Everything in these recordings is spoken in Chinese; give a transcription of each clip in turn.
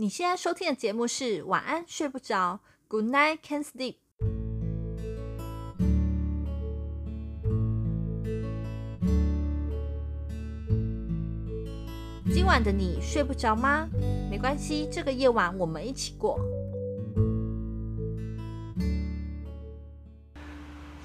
你现在收听的节目是晚安睡不着，Good night can't sleep。今晚的你睡不着吗？没关系，这个夜晚我们一起过。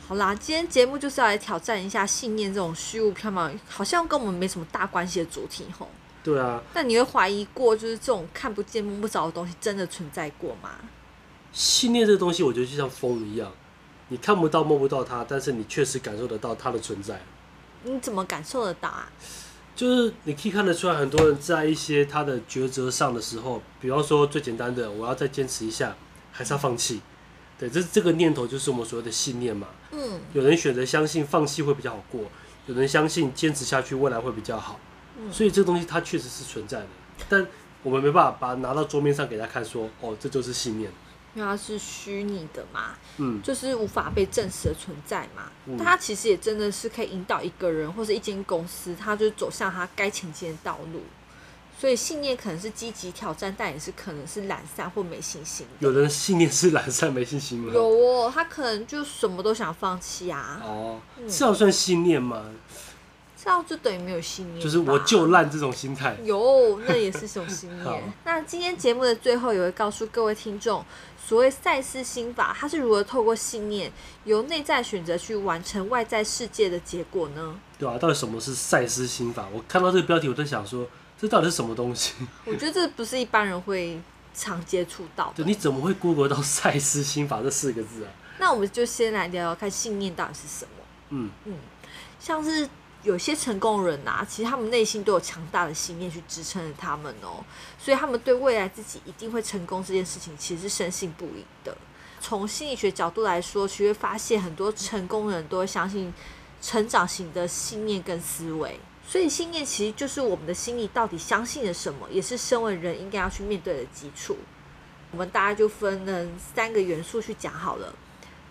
好啦，今天节目就是要来挑战一下信念这种虚无缥缈，好像跟我们没什么大关系的主题吼。对啊，那你会怀疑过，就是这种看不见摸不着的东西真的存在过吗？信念这个东西，我觉得就像风一样，你看不到摸不到它，但是你确实感受得到它的存在。你怎么感受得到啊？就是你可以看得出来，很多人在一些他的抉择上的时候，比方说最简单的，我要再坚持一下，还是要放弃？对，这这个念头就是我们所谓的信念嘛。嗯。有人选择相信放弃会比较好过，有人相信坚持下去未来会比较好。所以这个东西它确实是存在的，但我们没办法把它拿到桌面上给他看，说哦，这就是信念，因为它是虚拟的嘛，嗯，就是无法被证实的存在嘛。但它其实也真的是可以引导一个人或是一间公司，它就走向它该前进的道路。所以信念可能是积极挑战，但也是可能是懒散或没信心。有人信念是懒散没信心吗？有哦，他可能就什么都想放弃啊。哦，这样算信念吗？这样就等于没有信念，就是我就烂这种心态。有，那也是一种信念。那今天节目的最后，也会告诉各位听众，所谓赛斯心法，它是如何透过信念，由内在选择去完成外在世界的结果呢？对啊，到底什么是赛斯心法？我看到这个标题，我在想说，这到底是什么东西？我觉得这不是一般人会常接触到的。你怎么会 Google 到赛斯心法这四个字啊？那我们就先来聊聊看，信念到底是什么？嗯嗯，像是。有些成功人啊，其实他们内心都有强大的信念去支撑着他们哦，所以他们对未来自己一定会成功这件事情，其实是深信不疑的。从心理学角度来说，其实发现很多成功人都会相信成长型的信念跟思维，所以信念其实就是我们的心里到底相信了什么，也是身为人应该要去面对的基础。我们大概就分了三个元素去讲好了，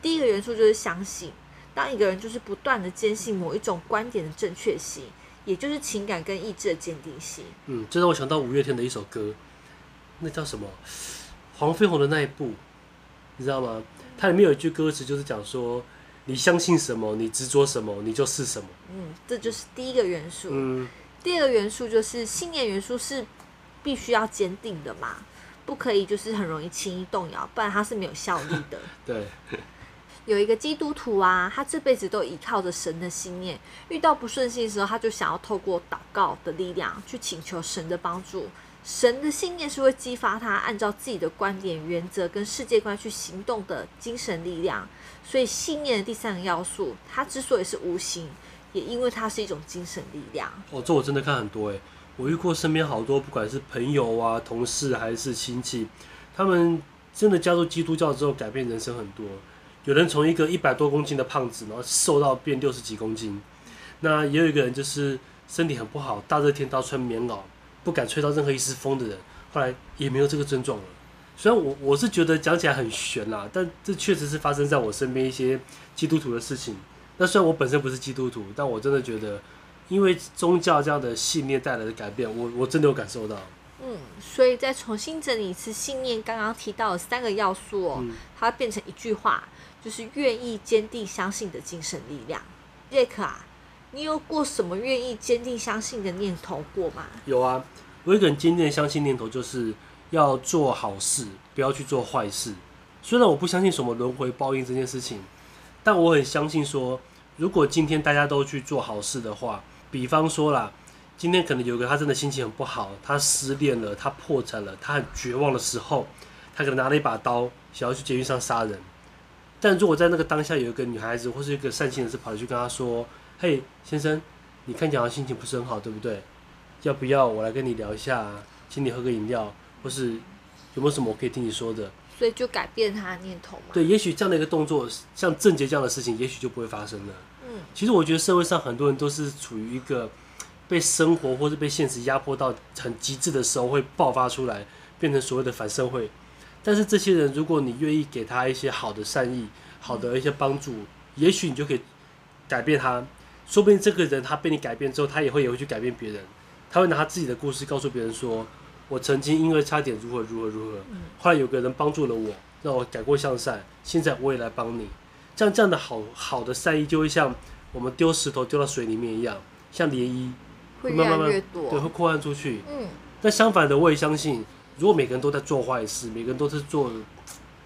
第一个元素就是相信。当一个人就是不断的坚信某一种观点的正确性，也就是情感跟意志的坚定性。嗯，这让我想到五月天的一首歌，那叫什么？黄飞鸿的那一部，你知道吗？它里面有一句歌词，就是讲说：你相信什么，你执着什么，你就是什么。嗯，这就是第一个元素。嗯，第二个元素就是信念元素是必须要坚定的嘛，不可以就是很容易轻易动摇，不然它是没有效力的。对。有一个基督徒啊，他这辈子都依靠着神的信念，遇到不顺心的时候，他就想要透过祷告的力量去请求神的帮助。神的信念是会激发他按照自己的观点、原则跟世界观去行动的精神力量。所以，信念的第三个要素，它之所以是无形，也因为它是一种精神力量。哦，这我真的看很多诶，我遇过身边好多，不管是朋友啊、同事还是亲戚，他们真的加入基督教之后，改变人生很多。有人从一个一百多公斤的胖子，然后瘦到变六十几公斤。那也有一个人就是身体很不好，大热天都要穿棉袄，不敢吹到任何一丝风的人，后来也没有这个症状了。虽然我我是觉得讲起来很悬啦，但这确实是发生在我身边一些基督徒的事情。那虽然我本身不是基督徒，但我真的觉得，因为宗教这样的信念带来的改变，我我真的有感受到。嗯，所以再重新整理一次信念，刚刚提到的三个要素哦，嗯、它变成一句话。就是愿意坚定相信的精神力量，杰克啊，你有过什么愿意坚定相信的念头过吗？有啊，我一个很坚定的相信念头，就是要做好事，不要去做坏事。虽然我不相信什么轮回报应这件事情，但我很相信说，如果今天大家都去做好事的话，比方说啦，今天可能有个他真的心情很不好，他失恋了，他破产了，他很绝望的时候，他可能拿了一把刀，想要去监狱上杀人。但如果在那个当下有一个女孩子或是一个善心人士跑去跟他说：“嘿，先生，你看起来心情不是很好，对不对？要不要我来跟你聊一下，请你喝个饮料，或是有没有什么我可以听你说的？”所以就改变他的念头嘛。对，也许这样的一个动作，像郑杰这样的事情，也许就不会发生了。嗯，其实我觉得社会上很多人都是处于一个被生活或是被现实压迫到很极致的时候，会爆发出来，变成所谓的反社会。但是这些人，如果你愿意给他一些好的善意、好的一些帮助，也许你就可以改变他。说不定这个人他被你改变之后，他也会也会去改变别人。他会拿他自己的故事告诉别人说：“我曾经因为差点如何如何如何，后来有个人帮助了我，让我改过向善，现在我也来帮你。像这样的好好的善意，就会像我们丢石头丢到水里面一样，像涟漪，会越来越多，对，会扩散出去。嗯。但相反的，我也相信，如果每个人都在做坏事，每个人都是做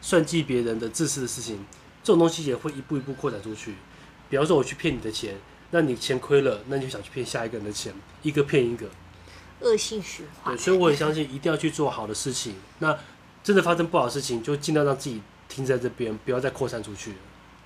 算计别人的自私的事情，这种东西也会一步一步扩展出去。比方说，我去骗你的钱，那你钱亏了，那你就想去骗下一个人的钱，一个骗一个。恶性循环。对，所以我很相信，一定要去做好的事情。那真的发生不好的事情，就尽量让自己停在这边，不要再扩散出去。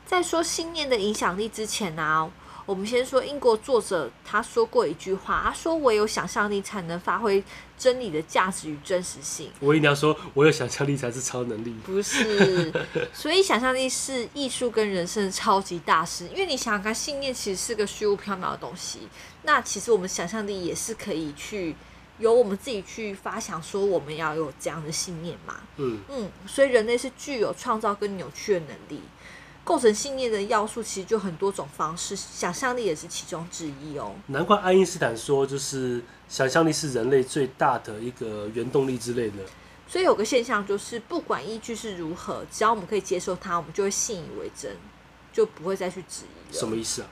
在说信念的影响力之前呢、我们先说英国作者他说过一句话，他说：“唯有想象力才能发挥真理的价值与真实性。”我一定要说，我有想象力才是超能力。不是，所以想象力是艺术跟人生的超级大师。因为你想想看，信念其实是个虚无缥缈的东西。那其实我们想象力也是可以去由我们自己去发想，说我们要有这样的信念嘛。嗯嗯，所以人类是具有创造跟扭曲的能力。构成信念的要素其实就很多种方式，想象力也是其中之一哦。难怪爱因斯坦说，就是想象力是人类最大的一个原动力之类的。所以有个现象就是，不管依据是如何，只要我们可以接受它，我们就会信以为真，就不会再去质疑了。什么意思啊？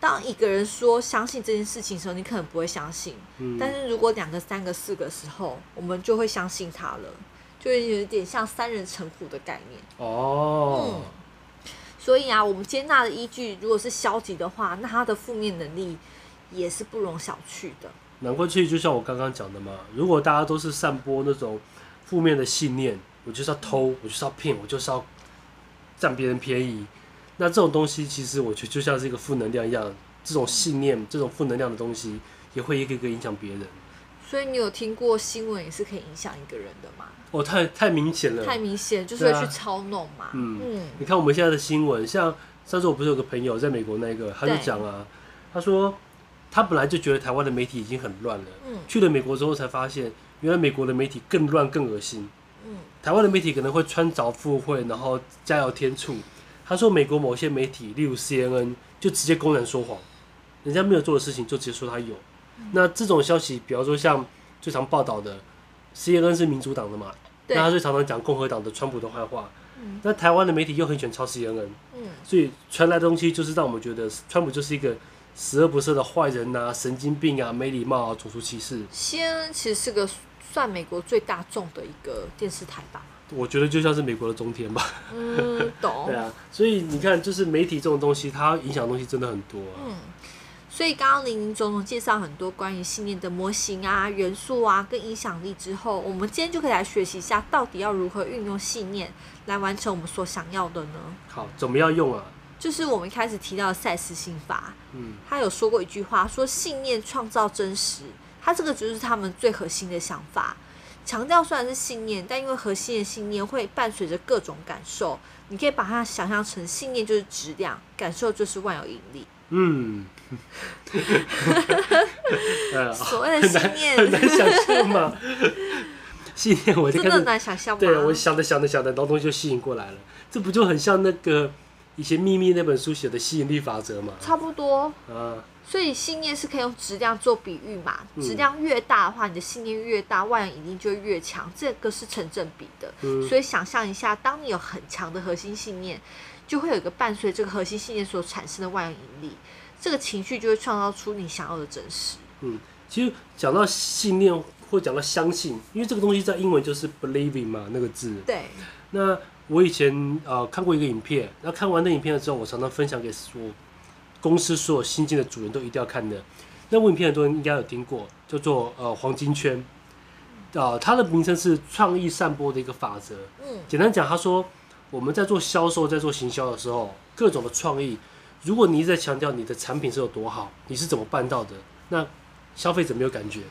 当一个人说相信这件事情的时候，你可能不会相信。嗯。但是如果两个、三个、四个时候，我们就会相信他了，就会有点像三人成虎的概念。哦。嗯。所以啊，我们接纳的依据如果是消极的话，那他的负面能力也是不容小觑的。难怪其实就像我刚刚讲的嘛，如果大家都是散播那种负面的信念，我就是要偷，我就是要骗，我就是要占别人便宜，那这种东西其实我觉得就像是一个负能量一样，这种信念、这种负能量的东西也会一个个影响别人。所以你有听过新闻也是可以影响一个人的吗？哦，太太明显了，太明显，就是会去操弄嘛。啊、嗯嗯，你看我们现在的新闻，像上次我不是有个朋友在美国那个，他就讲啊，他说他本来就觉得台湾的媒体已经很乱了，嗯，去了美国之后才发现，原来美国的媒体更乱更恶心。嗯，台湾的媒体可能会穿凿附会，然后加油添醋。他说美国某些媒体，例如 CNN，就直接公然说谎，人家没有做的事情就直接说他有。那这种消息，比方说像最常报道的，CNN 是民主党的嘛，那他最常常讲共和党的川普的坏话。嗯。那台湾的媒体又很喜欢抄 CNN。嗯。所以传来的东西就是让我们觉得川普就是一个十恶不赦的坏人呐、啊，神经病啊，没礼貌啊，种族歧视。CNN 其实是个算美国最大众的一个电视台吧。我觉得就像是美国的中天吧。嗯，懂。对啊，所以你看，就是媒体这种东西，它影响的东西真的很多啊。嗯。所以刚刚林林总总介绍很多关于信念的模型啊、元素啊跟影响力之后，我们今天就可以来学习一下，到底要如何运用信念来完成我们所想要的呢？好，怎么样用啊？就是我们一开始提到的赛斯心法，嗯，他有说过一句话，说信念创造真实，他这个就是他们最核心的想法。强调虽然是信念，但因为核心的信念会伴随着各种感受，你可以把它想象成信念就是质量，感受就是万有引力。嗯，所谓的信念很难，想象嘛。信念我真的难想象吗？对，我想着想着想着，然后东西就吸引过来了。这不就很像那个以前《秘密》那本书写的吸引力法则吗？差不多啊。所以信念是可以用质量做比喻嘛？质量越大的话，你的信念越大，万有引力就越强，这个是成正比的。所以想象一下，当你有很强的核心信念。就会有一个伴随这个核心信念所产生的万有引力，这个情绪就会创造出你想要的真实。嗯，其实讲到信念或讲到相信，因为这个东西在英文就是 believing 嘛，那个字。对。那我以前呃看过一个影片，那看完那影片的时候，我常常分享给我公司所有新进的主人都一定要看的。那部影片很多人应该有听过，叫做呃黄金圈，呃，它的名称是创意散播的一个法则。嗯。简单讲，他说。我们在做销售、在做行销的时候，各种的创意，如果你一直在强调你的产品是有多好，你是怎么办到的？那消费者没有感觉。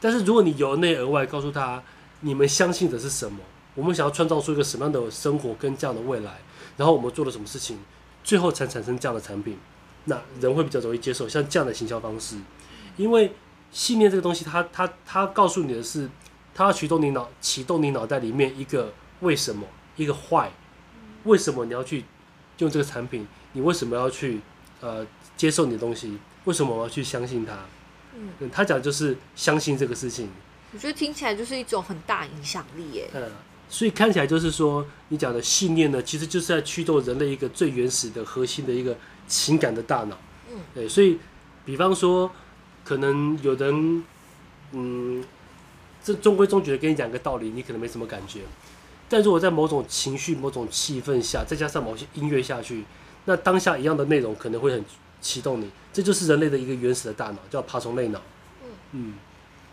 但是如果你由内而外告诉他，你们相信的是什么？我们想要创造出一个什么样的生活跟这样的未来，然后我们做了什么事情，最后才产生这样的产品，那人会比较容易接受像这样的行销方式。因为信念这个东西它，它它告诉你的是，它要启动你脑启动你脑袋里面一个为什么，一个坏。为什么你要去用这个产品？你为什么要去呃接受你的东西？为什么我要去相信它？嗯，他讲就是相信这个事情。我觉得听起来就是一种很大影响力耶。嗯，所以看起来就是说，你讲的信念呢，其实就是在驱动人类一个最原始的核心的一个情感的大脑。嗯，对，所以比方说，可能有人，嗯，这中规中矩的跟你讲个道理，你可能没什么感觉。但如果在某种情绪、某种气氛下，再加上某些音乐下去，那当下一样的内容可能会很启动你。这就是人类的一个原始的大脑，叫爬虫类脑。嗯嗯。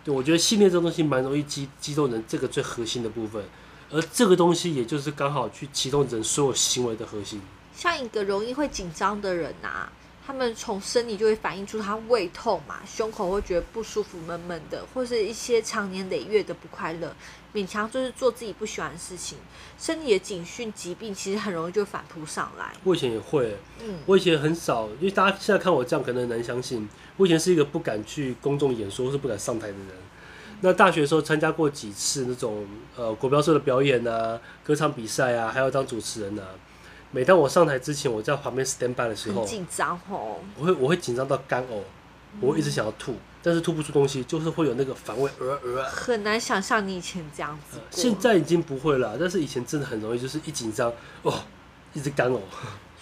对，我觉得信念这东西蛮容易激激动人这个最核心的部分，而这个东西也就是刚好去启动人所有行为的核心。像一个容易会紧张的人啊，他们从生理就会反映出他胃痛嘛，胸口会觉得不舒服、闷闷的，或是一些长年累月的不快乐，勉强就是做自己不喜欢的事情，身体的警讯、疾病其实很容易就反扑上来。我以前也会，嗯，我以前很少，因为大家现在看我这样可能很难相信。我以前是一个不敢去公众演说或是不敢上台的人。那大学的时候参加过几次那种呃国标社的表演啊、歌唱比赛啊，还要当主持人啊。每当我上台之前，我在旁边 stand by 的时候，紧张哦。我会我会紧张到干呕，我会一直想要吐，但是吐不出东西，就是会有那个反胃呃呃。很难想象你以前这样子。呃，现在已经不会了，但是以前真的很容易，就是一紧张哦，一直干呕。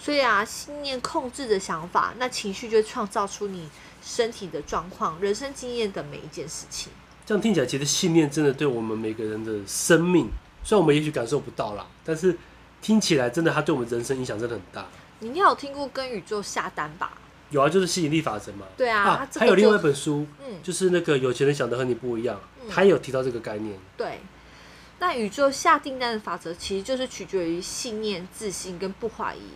所以啊，信念控制的想法，那情绪就创造出你身体的状况、人生经验的每一件事情。这样听起来，其实信念真的对我们每个人的生命，虽然我们也许感受不到啦，但是听起来真的，它对我们人生影响真的很大。你应该有听过跟宇宙下单吧？有啊，就是吸引力法则嘛。对啊，啊还有另外一本书，嗯，就是那个有钱人想的和你不一样，他也有提到这个概念。对，那宇宙下订单的法则，其实就是取决于信念、自信跟不怀疑。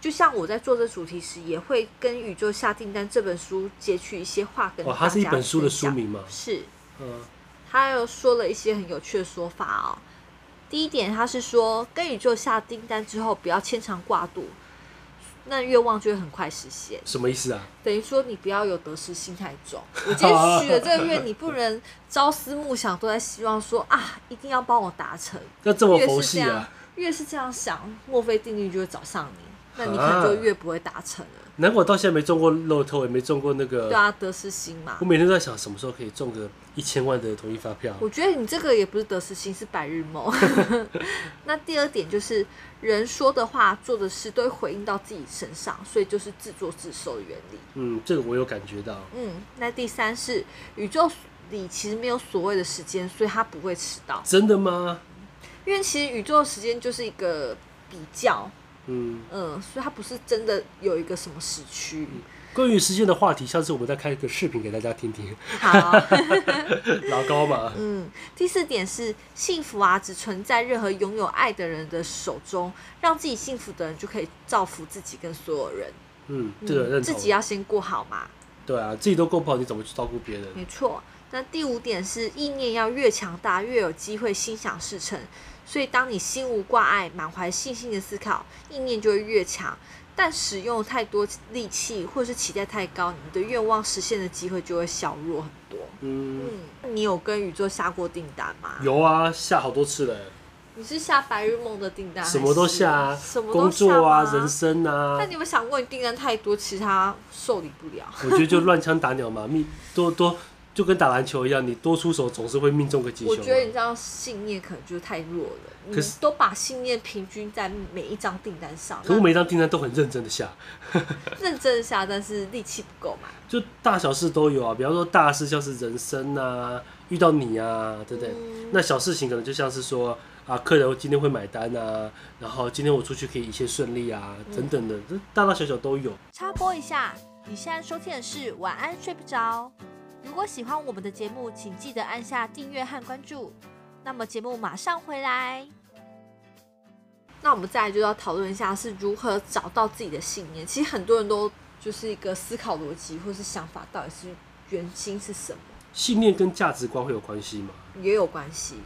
就像我在做这主题时，也会跟《宇宙下订单》这本书截取一些话跟大家。哦，它是一本书的书名吗？是。嗯。他又说了一些很有趣的说法哦。第一点，他是说跟宇宙下订单之后，不要牵肠挂肚，那愿望就会很快实现。什么意思啊？等于说你不要有得失心太重。我今天许了这个愿，你不能朝思暮想都在希望说啊，一定要帮我达成。那这么佛系啊？越是这样想，墨菲定律就会找上你。那你可能就越不会达成了。难怪我到现在没中过乐透，也没中过那个。对啊，得失心嘛。我每天都在想，什么时候可以中个一千万的统一发票。我觉得你这个也不是得失心，是白日梦。那第二点就是，人说的话、做的事都会回应到自己身上，所以就是自作自受的原理。嗯，这个我有感觉到。嗯，那第三是宇宙里其实没有所谓的时间，所以他不会迟到。真的吗？因为其实宇宙的时间就是一个比较。嗯嗯，所以它不是真的有一个什么时区。关于时间的话题，下次我们再开一个视频给大家听听。好，老高嘛。嗯，第四点是幸福啊，只存在任何拥有爱的人的手中。让自己幸福的人就可以造福自己跟所有人。嗯，这个认同。自己要先过好嘛。对啊，自己都过不好，你怎么去照顾别人？没错。那第五点是意念要越强大，越有机会心想事成。所以，当你心无挂碍、满怀信心的思考，意念就会越强。但使用太多力气，或者是期待太高，你的愿望实现的机会就会小弱很多。嗯，嗯，你有跟宇宙下过订单吗？有啊，下好多次了。你是下白日梦的订单？什么都下啊，什么工作啊，人生啊。但你有没有想过，你订单太多，其他受理不了？我觉得就乱枪打鸟嘛，密多多。就跟打篮球一样，你多出手总是会命中个几球。我觉得你这样信念可能就是太弱了。可是都把信念平均在每一张订单上。可是每一张订单都很认真的下。认真的下，但是力气不够嘛。就大小事都有啊，比方说大事像是人生啊，遇到你啊，对不对？嗯、那小事情可能就像是说啊，客人今天会买单啊，然后今天我出去可以一切顺利啊，嗯、等等的，大大小小都有。插播一下，你现在收听的是晚安睡不着。如果喜欢我们的节目，请记得按下订阅和关注。那么节目马上回来。那我们再来就要讨论一下是如何找到自己的信念。其实很多人都就是一个思考逻辑或是想法，到底是原心是什么？信念跟价值观会有关系吗？也有关系。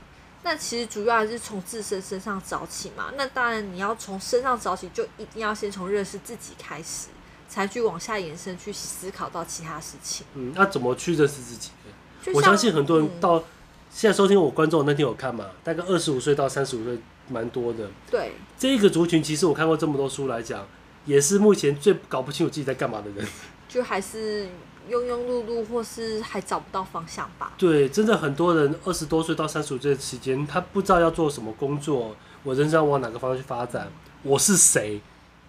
那其实主要还是从自身身上找起嘛。那当然你要从身上找起，就一定要先从认识自己开始。才去往下延伸，去思考到其他事情。嗯，那怎么去认识自己？我相信很多人到现在收听我观众那天有看嘛，大概二十五岁到三十五岁，蛮多的。对，这一个族群，其实我看过这么多书来讲，也是目前最搞不清楚自己在干嘛的人。就还是庸庸碌碌，或是还找不到方向吧。对，真的很多人二十多岁到三十五岁的期间，他不知道要做什么工作，我人生要往哪个方向去发展，我是谁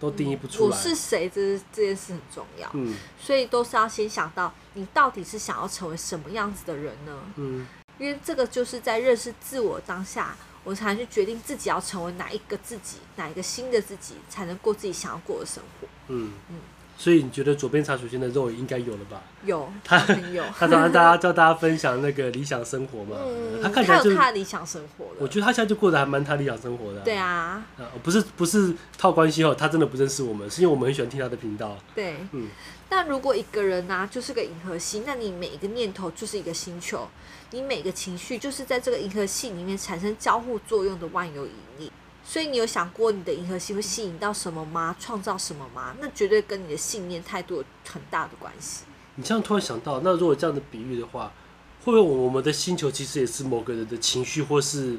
都定义不出来。嗯、我是谁，这这件事很重要。嗯，所以都是要先想到你到底是想要成为什么样子的人呢？嗯，因为这个就是在认识自我当下，我才能去决定自己要成为哪一个自己，哪一个新的自己，才能过自己想要过的生活。嗯嗯。所以你觉得左边茶水间的肉应该有了吧？有，他很有。他常常大家叫大家分享那个理想生活嘛。嗯，他看起来就他理想生活了。我觉得他现在就过得还蛮他理想生活的。对啊。不是不是套关系哦，他真的不认识我们，是因为我们很喜欢听他的频道。对，嗯。但如果一个人呢，就是个银河系，那你每一个念头就是一个星球，你每个情绪就是在这个银河系里面产生交互作用的万有引力。所以你有想过你的银河系会吸引到什么吗？创造什么吗？那绝对跟你的信念态度有很大的关系。你这样突然想到，那如果这样的比喻的话，会不会我们的星球其实也是某个人的情绪，或是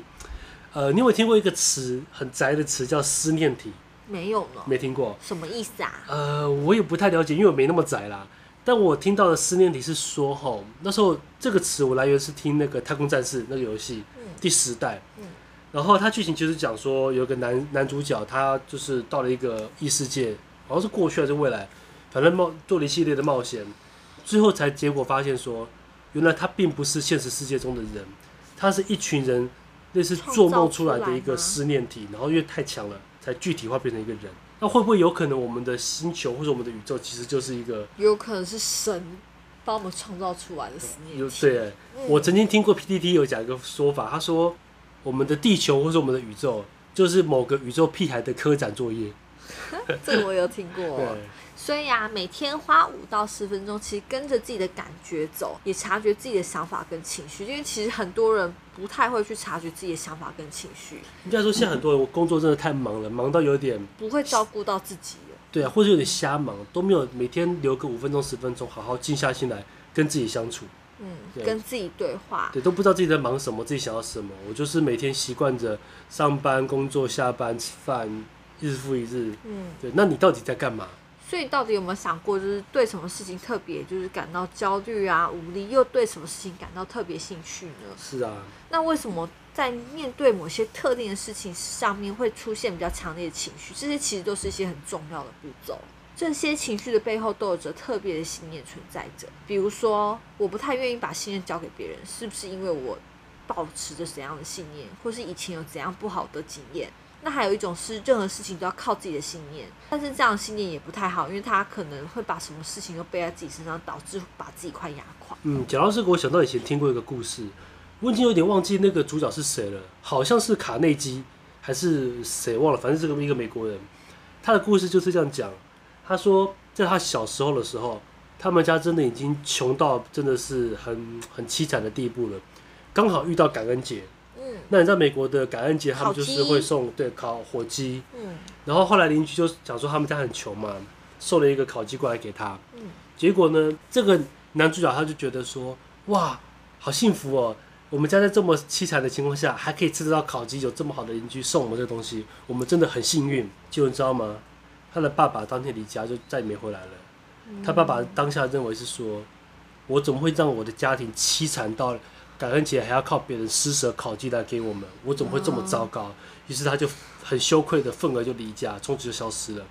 呃，你有听过一个词很宅的词叫思念体？没有呢，没听过。什么意思啊？呃，我也不太了解，因为我没那么宅啦。但我听到的思念体是说，吼，那时候这个词我来源是听那个太空战士那个游戏，嗯，第十代，嗯。然后它剧情就是讲说，有个男男主角，他就是到了一个异世界，好像是过去还是未来，反正冒做了一系列的冒险，最后才结果发现说，原来他并不是现实世界中的人，他是一群人类似做梦出来的一个思念体，然后因为太强了，才具体化变成一个人。那会不会有可能我们的星球或者我们的宇宙其实就是一个？有可能是神帮我们创造出来的思念体。对，我曾经听过 PTT 有讲一个说法，他说。我们的地球或是我们的宇宙，就是某个宇宙屁孩的科展作业。这个我有听过。对。所以啊，每天花五到十分钟，其实跟着自己的感觉走，也察觉自己的想法跟情绪。因为其实很多人不太会去察觉自己的想法跟情绪。应该说，现在很多人我工作真的太忙了，忙到有点不会照顾到自己了。对啊，或者有点瞎忙，都没有每天留个五分钟、十分钟，好好静下心来跟自己相处。嗯，跟自己对话，对，都不知道自己在忙什么，自己想要什么。我就是每天习惯着上班、工作、下班、吃饭，日复一日。嗯，对，那你到底在干嘛？所以到底有没有想过，就是对什么事情特别就是感到焦虑啊、无力，又对什么事情感到特别兴趣呢？是啊。那为什么在面对某些特定的事情上面会出现比较强烈的情绪？这些其实都是一些很重要的步骤。这些情绪的背后都有着特别的信念存在着。比如说，我不太愿意把信任交给别人，是不是因为我保持着怎样的信念，或是以前有怎样不好的经验？那还有一种是，任何事情都要靠自己的信念，但是这样的信念也不太好，因为他可能会把什么事情都背在自己身上，导致把自己快压垮。嗯，讲到这个，我想到以前听过一个故事，我已经有点忘记那个主角是谁了，好像是卡内基还是谁忘了，反正是个一个美国人，他的故事就是这样讲。他说，在他小时候的时候，他们家真的已经穷到真的是很很凄惨的地步了。刚好遇到感恩节，嗯，那你在美国的感恩节，他们就是会送对烤火鸡，嗯，然后后来邻居就讲说他们家很穷嘛，送了一个烤鸡过来给他，嗯，结果呢，这个男主角他就觉得说，哇，好幸福哦，我们家在这么凄惨的情况下还可以吃得到烤鸡，有这么好的邻居送我们这东西，我们真的很幸运，就你知道吗？他的爸爸当天离家就再也没回来了。他爸爸当下认为是说：“我怎么会让我的家庭凄惨到感恩节还要靠别人施舍烤鸡来给我们？我怎么会这么糟糕？”于是他就很羞愧的愤而就离家，从此就消失了。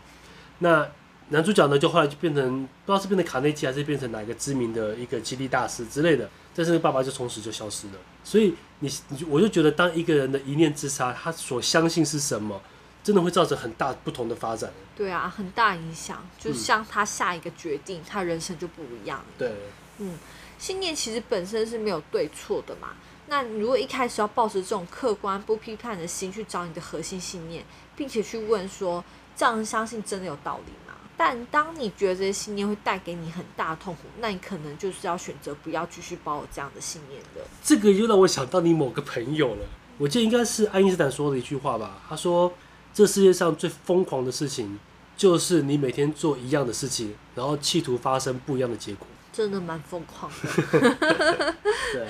那男主角呢，就后来就变成不知道是变成卡内基还是变成哪一个知名的一个激励大师之类的，但是爸爸就从此就消失了。所以你你我就觉得，当一个人的一念之差，他所相信是什么？真的会造成很大不同的发展。对啊，很大影响。就像他下一个决定，嗯、他人生就不一样。对，嗯，信念其实本身是没有对错的嘛。那如果一开始要抱着这种客观不批判的心去找你的核心信念，并且去问说，这样相信真的有道理吗？但当你觉得这些信念会带给你很大的痛苦，那你可能就是要选择不要继续抱有这样的信念了。这个又让我想到你某个朋友了。我记得应该是爱因斯坦说的一句话吧。他说。这世界上最疯狂的事情，就是你每天做一样的事情，然后企图发生不一样的结果。真的蛮疯狂的。对，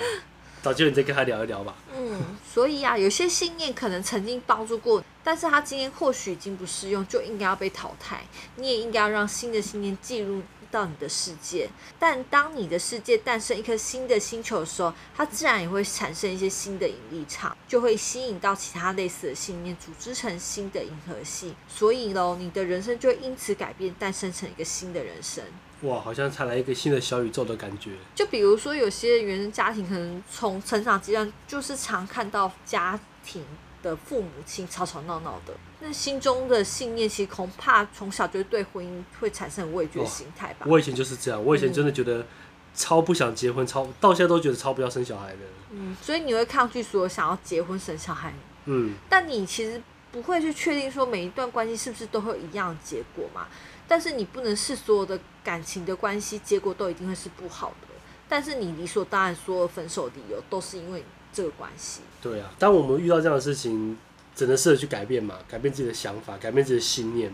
找机会你再跟他聊一聊吧。嗯，所以啊，有些信念可能曾经帮助过，但是他今天或许已经不适用，就应该要被淘汰。你也应该要让新的信念进入到你的世界。但当你的世界诞生一颗新的星球的时候，它自然也会产生一些新的引力场，就会吸引到其他类似的信念，组织成新的银河系。所以喽，你的人生就会因此改变，诞生成一个新的人生。哇，好像才来一个新的小宇宙的感觉。就比如说，有些原生家庭可能从成长阶段就是常看到家庭的父母亲吵吵闹闹的，那心中的信念其实恐怕从小就对婚姻会产生畏惧的心态吧。我以前就是这样，我以前真的觉得超不想结婚，嗯、超到现在都觉得超不要生小孩的。嗯，所以你会抗拒所有想要结婚生小孩。嗯，但你其实不会去确定说每一段关系是不是都会有一样的结果嘛？但是你不能是所有的感情的关系结果都一定会是不好的，但是你理所当然说分手理由都是因为这个关系。对啊，当我们遇到这样的事情，只能试着去改变嘛，改变自己的想法，改变自己的信念。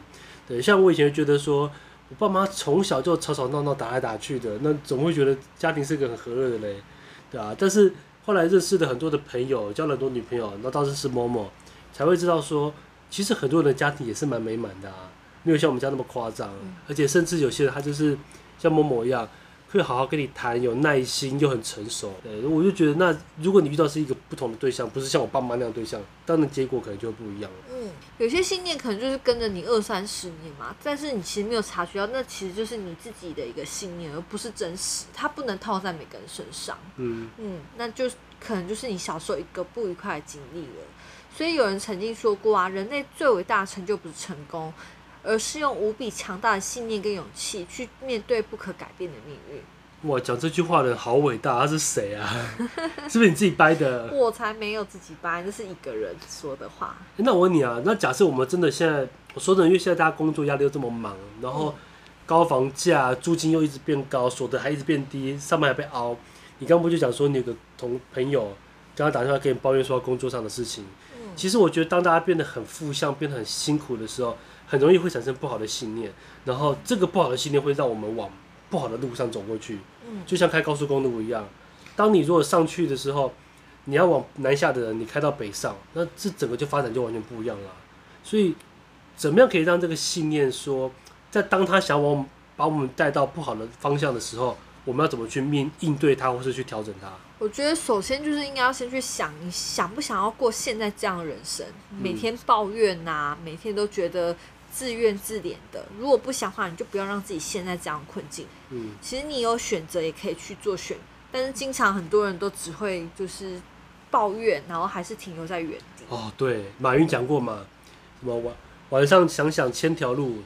对，像我以前觉得说，我爸妈从小就吵吵闹闹、打来打去的，那总会觉得家庭是个很和乐的嘞，对啊。但是后来认识了很多的朋友，交了很多女朋友，那倒是是某某，才会知道说，其实很多人的家庭也是蛮美满的啊。没有像我们家那么夸张，而且甚至有些人他就是像某某一样，会好好跟你谈，有耐心又很成熟。对，我就觉得那如果你遇到是一个不同的对象，不是像我爸妈那样对象，当然结果可能就会不一样了。嗯，有些信念可能就是跟着你二三十年嘛，但是你其实没有察觉到，那其实就是你自己的一个信念，而不是真实，它不能套在每个人身上。嗯嗯，那就可能就是你小时候一个不愉快的经历了。所以有人曾经说过啊，人类最伟大的成就不是成功。而是用无比强大的信念跟勇气去面对不可改变的命运。哇，讲这句话的人好伟大，他是谁啊？是不是你自己掰的？我才没有自己掰，这是一个人说的话。欸，那我问你啊，那假设我们真的现在，我说真的，因为现在大家工作压力又这么忙，然后高房价、租金又一直变高，所得还一直变低，上班还被熬。你刚不就讲说你有个同朋友刚刚打电话给你抱怨说工作上的事情？嗯，其实我觉得当大家变得很负向，变得很辛苦的时候。很容易会产生不好的信念，然后这个不好的信念会让我们往不好的路上走过去。嗯，就像开高速公路一样，当你如果上去的时候，你要往南下的人，你开到北上，那这整个就发展就完全不一样了。所以，怎么样可以让这个信念说，在当他想往把我们带到不好的方向的时候，我们要怎么去面应对他，或是去调整他？我觉得首先就是应该要先去想，你想不想要过现在这样的人生？每天抱怨呐、啊，每天都觉得。自怨自怜的，如果不想的话，你就不要让自己陷在这样困境。嗯，其实你有选择也可以去做选，但是经常很多人都只会就是抱怨，然后还是停留在原地。哦，对，马云讲过嘛，什么晚晚上想想千条路，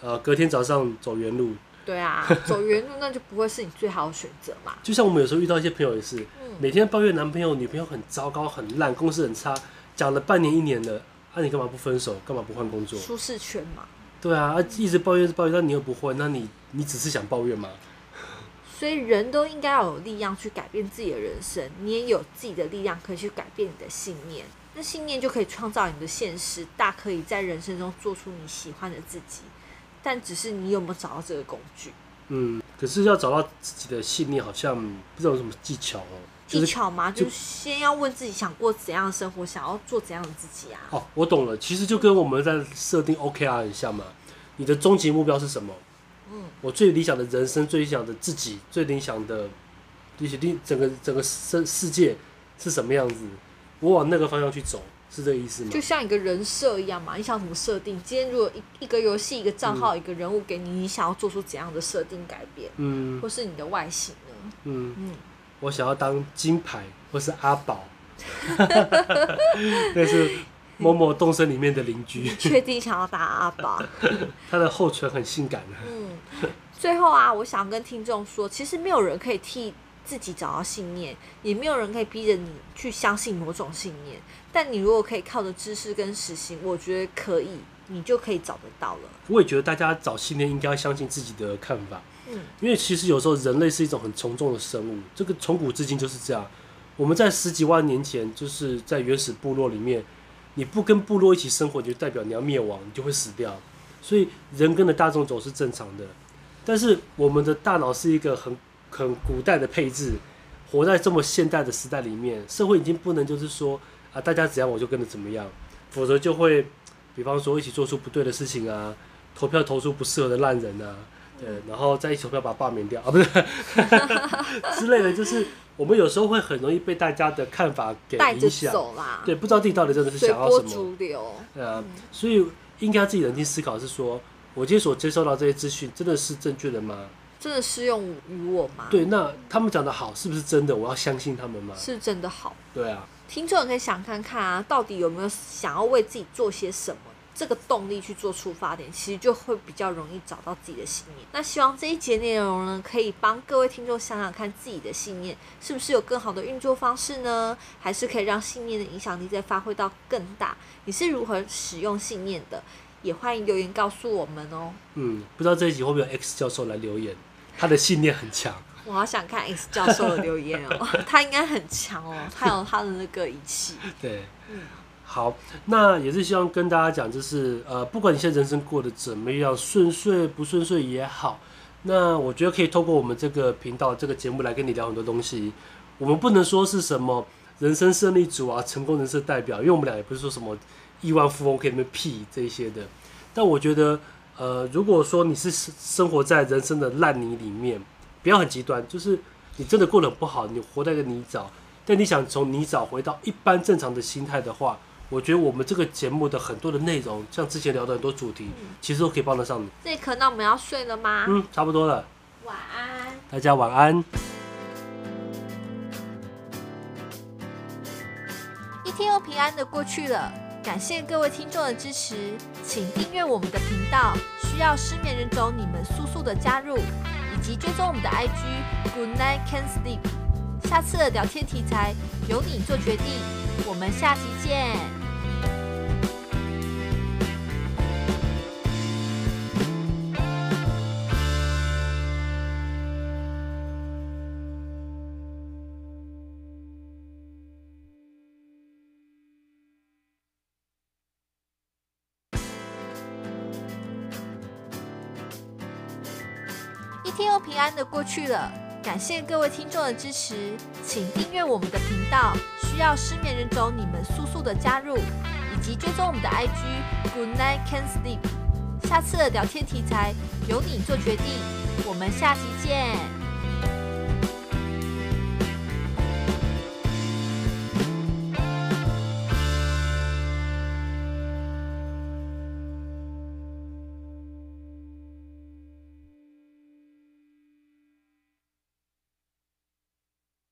呃，隔天早上走原路。对啊，走原路那就不会是你最好的选择嘛。就像我们有时候遇到一些朋友也是，嗯、每天抱怨男朋友、女朋友很糟糕、很烂，公司很差，讲了半年、一年了。那、啊、你干嘛不分手？干嘛不换工作？舒适圈嘛。对啊，一直抱怨，是抱怨，但你又不换，那你你只是想抱怨吗？所以人都应该要有力量去改变自己的人生，你也有自己的力量可以去改变你的信念，那信念就可以创造你的现实，大可以在人生中做出你喜欢的自己。但只是你有没有找到这个工具？嗯，可是要找到自己的信念，好像不知道有什么技巧哦。技巧吗？就是先要问自己想过怎样的生活，想要做怎样的自己啊？哦，我懂了，其实就跟我们在设定 OKR 很像嘛。你的终极目标是什么？嗯，我最理想的人生，最理想的自己，最理想的，理想的整个整个世世界是什么样子？我往那个方向去走，是这个意思吗？就像一个人设一样嘛，你想怎么设定？今天如果一一个游戏一个账号、嗯、一个人物给你，你想要做出怎样的设定改变？嗯，或是你的外形呢？嗯嗯。我想要当金牌，或是阿宝，那是某某动森里面的邻居。确定想要当阿宝？他的后唇很性感。嗯，最后啊，我想跟听众说，其实没有人可以替自己找到信念，也没有人可以逼着你去相信某种信念。但你如果可以靠着知识跟实行，我觉得可以，你就可以找得到了。我也觉得大家找信念应该要相信自己的看法。因为其实有时候人类是一种很从众的生物，这个从古至今就是这样。我们在十几万年前，就是在原始部落里面，你不跟部落一起生活，就代表你要灭亡，你就会死掉。所以人跟着大众走是正常的。但是我们的大脑是一个很很古代的配置，活在这么现代的时代里面，社会已经不能就是说啊，大家怎样我就跟着怎么样，否则就会，比方说一起做出不对的事情啊，投票投出不适合的烂人啊。对，然后再一起投票把他罢免掉啊，不是 之类的，就是我们有时候会很容易被大家的看法给影响，对，不知道自己到底真的是想要什么。主流，对啊，所以应该要自己冷静思考，是说我今天所接收到这些资讯真的是正确的吗？真的适用于我吗？对，那他们讲的好是不是真的？我要相信他们吗？是真的好。对啊，听众可以想看看啊，到底有没有想要为自己做些什么？这个动力去做出发点，其实就会比较容易找到自己的信念。那希望这一节内容呢，可以帮各位听众想想看，自己的信念是不是有更好的运作方式呢？还是可以让信念的影响力再发挥到更大？你是如何使用信念的？也欢迎留言告诉我们哦。嗯，不知道这一集会不会有 X 教授来留言？他的信念很强。我好想看 X 教授的留言哦，他应该很强哦，他有他的那个仪器。对，嗯。好，那也是希望跟大家讲，就是呃，不管你现在人生过得怎么样，顺遂不顺遂也好，那我觉得可以透过我们这个频道、这个节目来跟你聊很多东西。我们不能说是什么人生胜利组啊、成功人士代表，因为我们俩也不是说什么亿万富翁可以那么屁这些的。但我觉得，呃，如果说你是生活在人生的烂泥里面，不要很极端，就是你真的过得不好，你活在个泥沼，但你想从泥沼回到一般正常的心态的话。我觉得我们这个节目的很多的内容，像之前聊的很多主题，嗯、其实都可以帮得上你。这一刻，那我们要睡了吗？嗯，差不多了。晚安。大家晚安。一天又平安的过去了，感谢各位听众的支持，请订阅我们的频道。需要失眠人种，你们速速的加入，以及追踪我们的 IG Good Night Can Sleep。下次的聊天题材由你做决定，我们下期见。天又平安的过去了，感谢各位听众的支持，请订阅我们的频道。需要失眠人种，你们速速的加入，以及追踪我们的 IG Good Night Can Sleep。下次的聊天题材由你做决定，我们下期见。